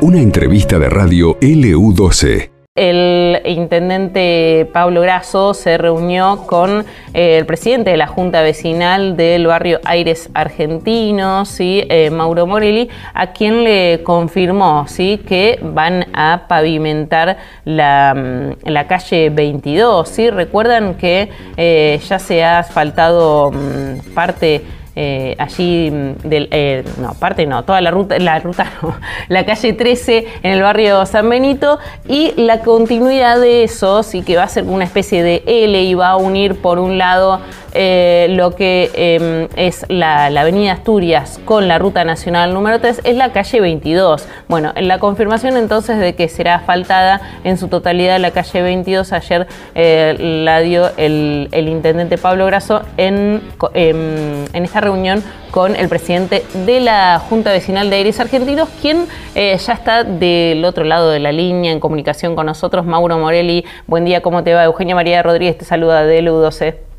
Una entrevista de radio LU12. El intendente Pablo Grasso se reunió con eh, el presidente de la Junta Vecinal del barrio Aires Argentinos, ¿sí? Eh, Mauro Morelli, a quien le confirmó ¿sí? que van a pavimentar la, mm, la calle 22. ¿sí? Recuerdan que eh, ya se ha asfaltado mm, parte eh, allí mm, del, eh, no, parte no, toda la ruta, la ruta no, la calle 13 en el barrio San Benito y la continuidad de eso, sí que va a ser una especie de L y va a unir por un lado eh, lo que em, es la, avenida Asturias con la ruta nacional número 3 es la calle 22. Bueno, en la confirmación entonces de que será asfaltada en su totalidad la calle 22, ayer eh, la dio el, intendente Pablo Grasso en, em, en, esta reunión con el presidente de la Junta Vecinal de Aires Argentinos, quien eh, ya está del otro lado de la línea en comunicación con nosotros, Mauro Morelli. Buen día, ¿cómo te va? Eugenia María Rodríguez te saluda de LU12.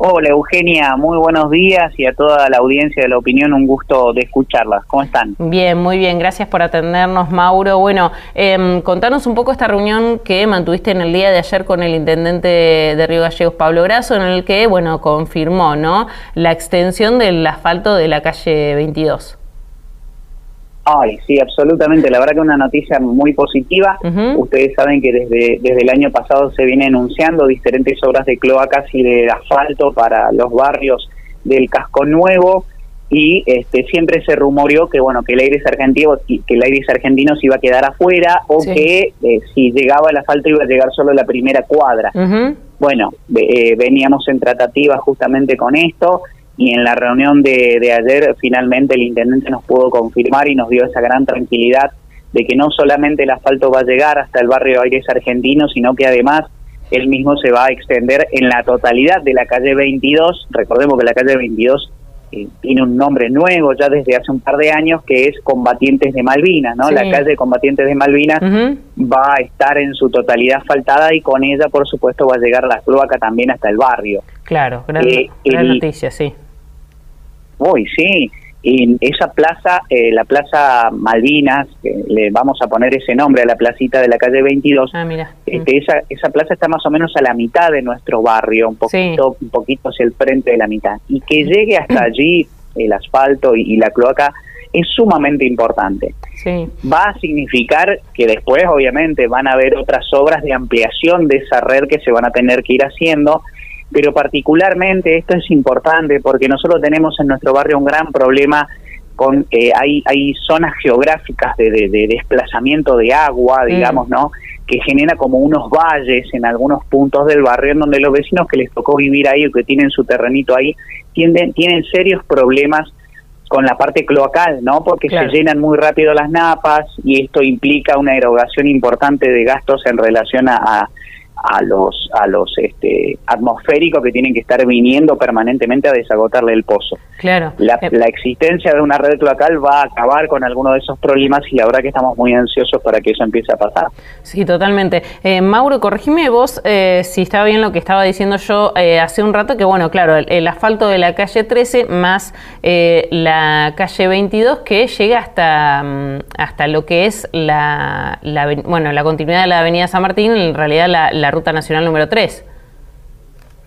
Hola Eugenia, muy buenos días y a toda la audiencia de la opinión, un gusto de escucharlas. ¿Cómo están? Bien, muy bien, gracias por atendernos Mauro. Bueno, eh, contanos un poco esta reunión que mantuviste en el día de ayer con el intendente de Río Gallegos, Pablo Grasso, en el que, bueno, confirmó, ¿no?, la extensión del asfalto de la calle 22. Ay, sí, absolutamente. La verdad que una noticia muy positiva. Ustedes saben que desde, desde el año pasado se viene anunciando diferentes obras de cloacas y de asfalto para los barrios del casco nuevo y este siempre se rumoreó que bueno que el aire argentino que el aire argentino se iba a quedar afuera o que eh, si llegaba el asfalto iba a llegar solo la primera cuadra. Bueno, eh, veníamos en tratativa justamente con esto y en la reunión de, ayer finalmente el intendente nos pudo confirmar y nos dio esa gran tranquilidad de que no solamente el asfalto va a llegar hasta el barrio Aires Argentino, sino que además él mismo se va a extender en la totalidad de la calle 22. Recordemos que la calle 22 eh, tiene un nombre nuevo ya desde hace un par de años que es Combatientes de Malvinas, ¿no? La calle Combatientes de Malvinas va a estar en su totalidad asfaltada y con ella, por supuesto, va a llegar la cloaca también hasta el barrio. Claro, gran, eh, noticia, sí. Uy, sí, y esa plaza, eh, la Plaza Malvinas, le vamos a poner ese nombre a la placita de la calle 22, ah, mira. Este, mm. esa, esa plaza está más o menos a la mitad de nuestro barrio, un poquito, un poquito hacia el frente de la mitad. Y que llegue hasta allí el asfalto y, la cloaca es sumamente importante. Sí. Va a significar que después, obviamente, van a haber otras obras de ampliación de esa red que se van a tener que ir haciendo pero particularmente esto es importante porque nosotros tenemos en nuestro barrio un gran problema con eh, hay, hay zonas geográficas de, de, desplazamiento de agua, mm. digamos, ¿no? que genera como unos valles en algunos puntos del barrio en donde los vecinos que les tocó vivir ahí o que tienen su terrenito ahí tienden, tienen serios problemas con la parte cloacal, ¿no? Porque se llenan muy rápido las napas y esto implica una erogación importante de gastos en relación a, a los a los este atmosféricos que tienen que estar viniendo permanentemente a desagotarle el pozo. Claro. La, la, existencia de una red cloacal va a acabar con alguno de esos problemas y la verdad que estamos muy ansiosos para que eso empiece a pasar. Sí, totalmente. Eh, Mauro, corregime vos eh, si estaba bien lo que estaba diciendo yo eh, hace un rato, que bueno, claro, el, asfalto de la calle 13 más la calle 22 que llega hasta, mm, hasta lo que es la, la, bueno, la continuidad de la avenida San Martín, en realidad la Ruta Nacional número 3.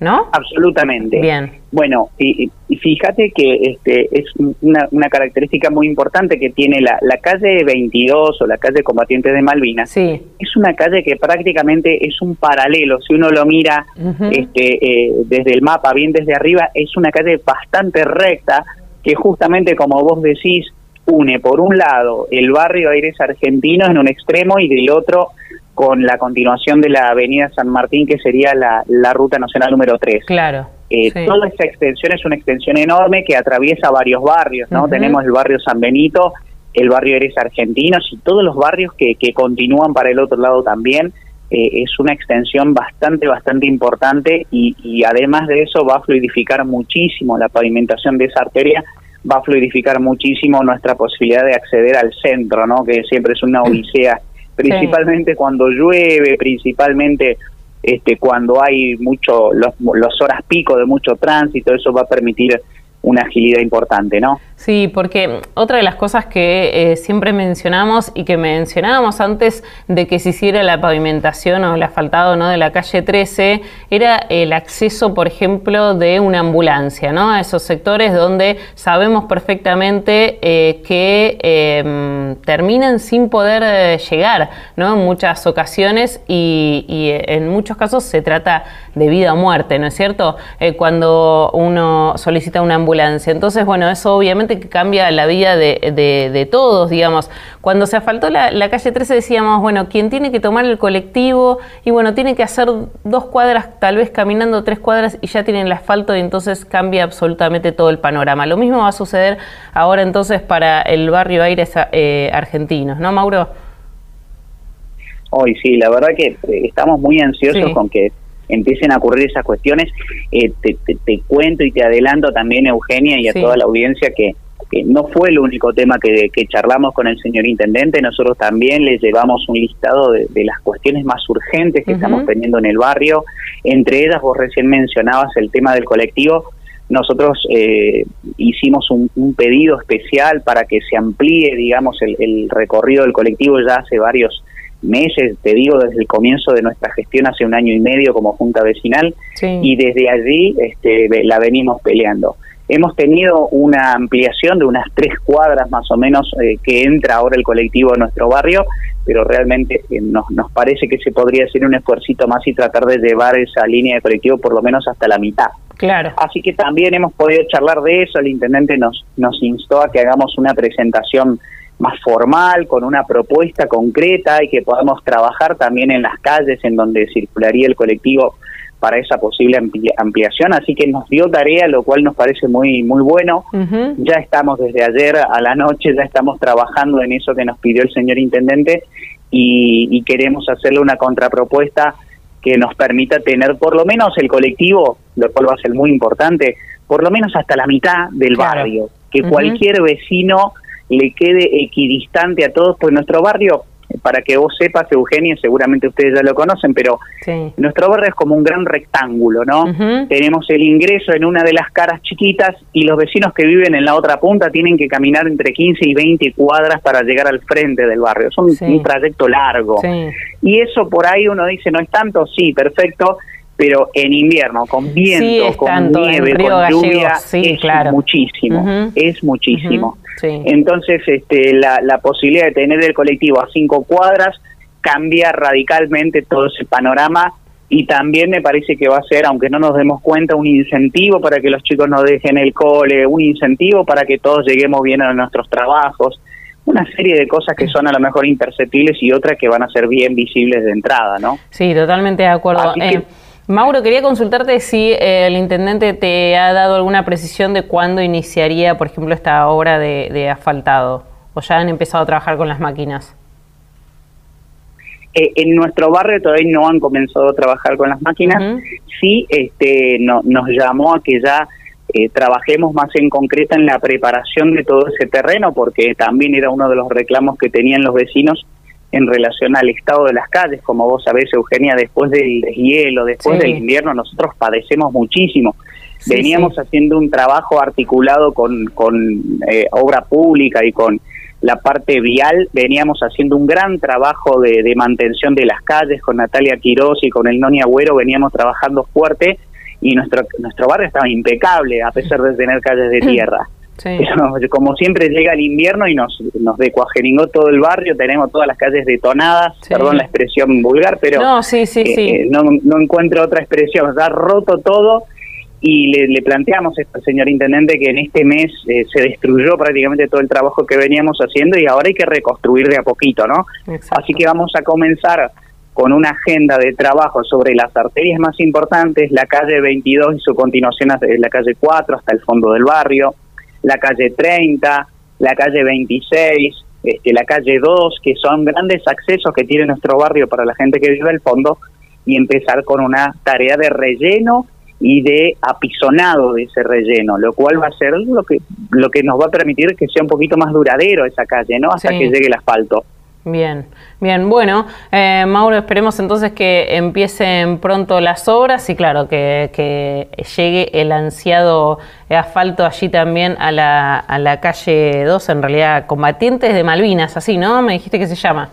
¿No? Absolutamente. Bien. Bueno, y, fíjate que este es una, característica muy importante que tiene la, la, calle 22 o la calle Combatientes de Malvinas. Sí. Es una calle que prácticamente es un paralelo. Si uno lo mira este, eh, desde el mapa, bien desde arriba, es una calle bastante recta que justamente, como vos decís, une por un lado el barrio Aires Argentinos en un extremo y del otro con la continuación de la avenida San Martín, que sería la, la ruta nacional número 3. Claro. Eh, Toda esta extensión es una extensión enorme que atraviesa varios barrios, ¿no? Tenemos el barrio San Benito, el barrio Eres Argentinos y todos los barrios que, que continúan para el otro lado también. Eh, es una extensión bastante, bastante importante y, y además de eso va a fluidificar muchísimo la pavimentación de esa arteria, va a fluidificar muchísimo nuestra posibilidad de acceder al centro, ¿no? Que siempre es una odisea principalmente cuando llueve, principalmente este, cuando hay mucho, los, horas pico de mucho tránsito, eso va a permitir una agilidad importante, ¿no? Sí, porque otra de las cosas que eh, siempre mencionamos y que mencionábamos antes de que se hiciera la pavimentación o el asfaltado de la calle 13 era el acceso, por ejemplo, de una ambulancia ¿no? a esos sectores donde sabemos perfectamente eh, que em, terminan sin poder eh, llegar ¿no? en muchas ocasiones y, y, en muchos casos se trata de vida o muerte, ¿no es cierto? cuando uno solicita una ambulancia. Entonces, bueno, eso obviamente que cambia la vida de, todos, digamos. Cuando se asfaltó la, calle 13 decíamos, bueno, quien tiene que tomar el colectivo y bueno, tiene que hacer dos cuadras, tal vez caminando tres cuadras y ya tienen el asfalto y entonces cambia absolutamente todo el panorama. Lo mismo va a suceder ahora entonces para el barrio Aires eh, Argentinos, ¿no, Mauro? Hoy sí, la verdad que eh, estamos muy ansiosos con que empiecen a ocurrir esas cuestiones. Eh, te, cuento y te adelanto también, Eugenia, y a toda la audiencia que, no fue el único tema que, charlamos con el señor intendente, nosotros también le llevamos un listado de, las cuestiones más urgentes que estamos teniendo en el barrio. Entre ellas, vos recién mencionabas el tema del colectivo. Nosotros eh, hicimos un, pedido especial para que se amplíe, digamos, el, el recorrido del colectivo ya hace varios meses, te digo, desde el comienzo de nuestra gestión hace un año y medio como Junta Vecinal y desde allí este, la venimos peleando. Hemos tenido una ampliación de unas tres cuadras más o menos eh, que entra ahora el colectivo a nuestro barrio, pero realmente eh, nos, nos parece que se podría hacer un esfuercito más y tratar de llevar esa línea de colectivo por lo menos hasta la mitad. Claro. Así que también hemos podido charlar de eso, el intendente nos, nos instó a que hagamos una presentación más formal, con una propuesta concreta y que podamos trabajar también en las calles en donde circularía el colectivo para esa posible ampliación, así que nos dio tarea, lo cual nos parece muy muy bueno. Ya estamos desde ayer a la noche, ya estamos trabajando en eso que nos pidió el señor intendente y, queremos hacerle una contrapropuesta que nos permita tener por lo menos el colectivo, lo cual va a ser muy importante, por lo menos hasta la mitad del barrio, que cualquier vecino le quede equidistante a todos, pues nuestro barrio, para que vos sepas, Eugenia, seguramente ustedes ya lo conocen, pero nuestro barrio es como un gran rectángulo, ¿no? Tenemos el ingreso en una de las caras chiquitas y los vecinos que viven en la otra punta tienen que caminar entre 15 y 20 cuadras para llegar al frente del barrio. Es un, trayecto largo. Y eso por ahí uno dice, no es tanto, sí, perfecto, pero en invierno, con viento, con nieve, con lluvia, es muchísimo, es muchísimo. Entonces, este, la, la posibilidad de tener el colectivo a cinco cuadras cambia radicalmente todo ese panorama y también me parece que va a ser, aunque no nos demos cuenta, un incentivo para que los chicos no dejen el cole, un incentivo para que todos lleguemos bien a nuestros trabajos, una serie de cosas que son a lo mejor imperceptibles y otras que van a ser bien visibles de entrada, ¿no? Sí, totalmente de acuerdo. Eh, Mauro, quería consultarte si eh, el intendente te ha dado alguna precisión de cuándo iniciaría, por ejemplo, esta obra de, asfaltado, o ya han empezado a trabajar con las máquinas. Eh, en nuestro barrio todavía no han comenzado a trabajar con las máquinas. Sí, este, nos llamó a que ya eh, trabajemos más en concreto en la preparación de todo ese terreno, porque también era uno de los reclamos que tenían los vecinos en relación al estado de las calles. Como vos sabés, Eugenia, después del deshielo, después del invierno, nosotros padecemos muchísimo. Veníamos haciendo un trabajo articulado con, con eh, obra pública y con la parte vial, veníamos haciendo un gran trabajo de, de mantención de las calles con Natalia Quiroz y con el Noni Agüero, veníamos trabajando fuerte y nuestro, nuestro barrio estaba impecable a pesar de tener calles de tierra. como siempre llega el invierno y nos, nos decuajeringó todo el barrio, tenemos todas las calles detonadas, perdón la expresión vulgar, pero no, sí, eh, eh, no, no, encuentro otra expresión, está roto todo y le, planteamos al señor intendente que en este mes eh, se destruyó prácticamente todo el trabajo que veníamos haciendo y ahora hay que reconstruir de a poquito, ¿no? Así que vamos a comenzar con una agenda de trabajo sobre las arterias más importantes, la calle 22 y su continuación la calle 4 hasta el fondo del barrio, la calle 30, la calle 26, este, la calle 2, que son grandes accesos que tiene nuestro barrio para la gente que vive al fondo, y empezar con una tarea de relleno y de apisonado de ese relleno, lo cual va a ser lo que lo que nos va a permitir que sea un poquito más duradero esa calle, ¿no? Hasta que llegue el asfalto. Bien, bien, bueno, eh, Mauro, esperemos entonces que empiecen pronto las obras y claro, que, llegue el ansiado asfalto allí también a la, a la calle 2, en realidad, Combatientes de Malvinas, así, ¿no? Me dijiste que se llama.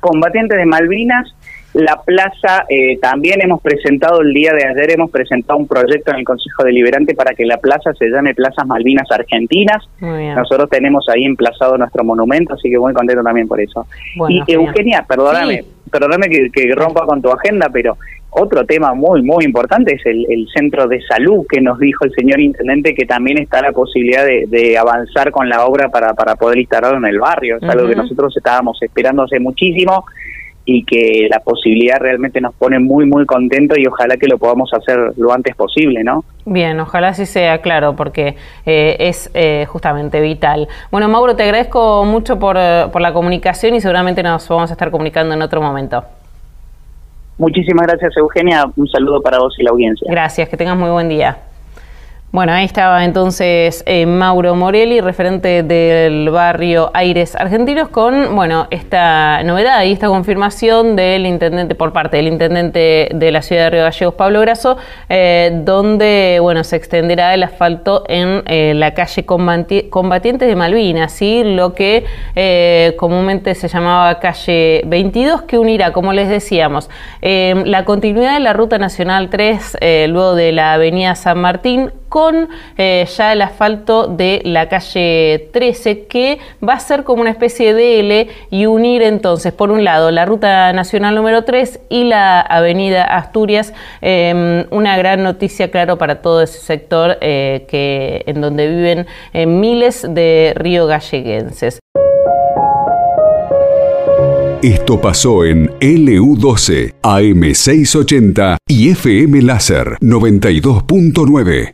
Combatientes de Malvinas, la plaza, eh, también hemos presentado el día de ayer, hemos presentado un proyecto en el Consejo Deliberante para que la plaza se llame Plazas Malvinas Argentinas. Nosotros tenemos ahí emplazado nuestro monumento, así que muy contento también por eso. y Eugenia, perdóname, perdóname que, rompa con tu agenda, pero otro tema muy, muy importante es el, centro de salud que nos dijo el señor intendente que también está la posibilidad de, avanzar con la obra para, para poder instalarlo en el barrio. Es algo que nosotros estábamos esperando hace muchísimo y que la posibilidad realmente nos pone muy, muy contentos y ojalá que lo podamos hacer lo antes posible, ¿no? Bien, ojalá así sea, claro, porque eh, es eh, justamente vital. Bueno, Mauro, te agradezco mucho por, por la comunicación y seguramente nos vamos a estar comunicando en otro momento. Muchísimas gracias, Eugenia. Un saludo para vos y la audiencia. Gracias, que tengas muy buen día. Bueno, ahí estaba entonces eh, Mauro Morelli, referente del barrio Aires Argentinos, con bueno esta novedad y esta confirmación del intendente por parte del intendente de la ciudad de Río Gallegos, Pablo Grasso, eh, donde bueno se extenderá el asfalto en eh, la calle Combatientes de Malvinas, ¿sí? lo que comúnmente se llamaba calle 22, que unirá, como les decíamos, la continuidad de la ruta nacional 3 luego de la avenida San Martín con eh, ya el asfalto de la calle 13, que va a ser como una especie de L y unir entonces, por un lado, la ruta nacional número 3 y la avenida Asturias. Em, una gran noticia, claro, para todo ese sector eh, que, en donde viven eh, miles de río galleguenses. Esto pasó en LU12, AM680 y FM Láser 92.9.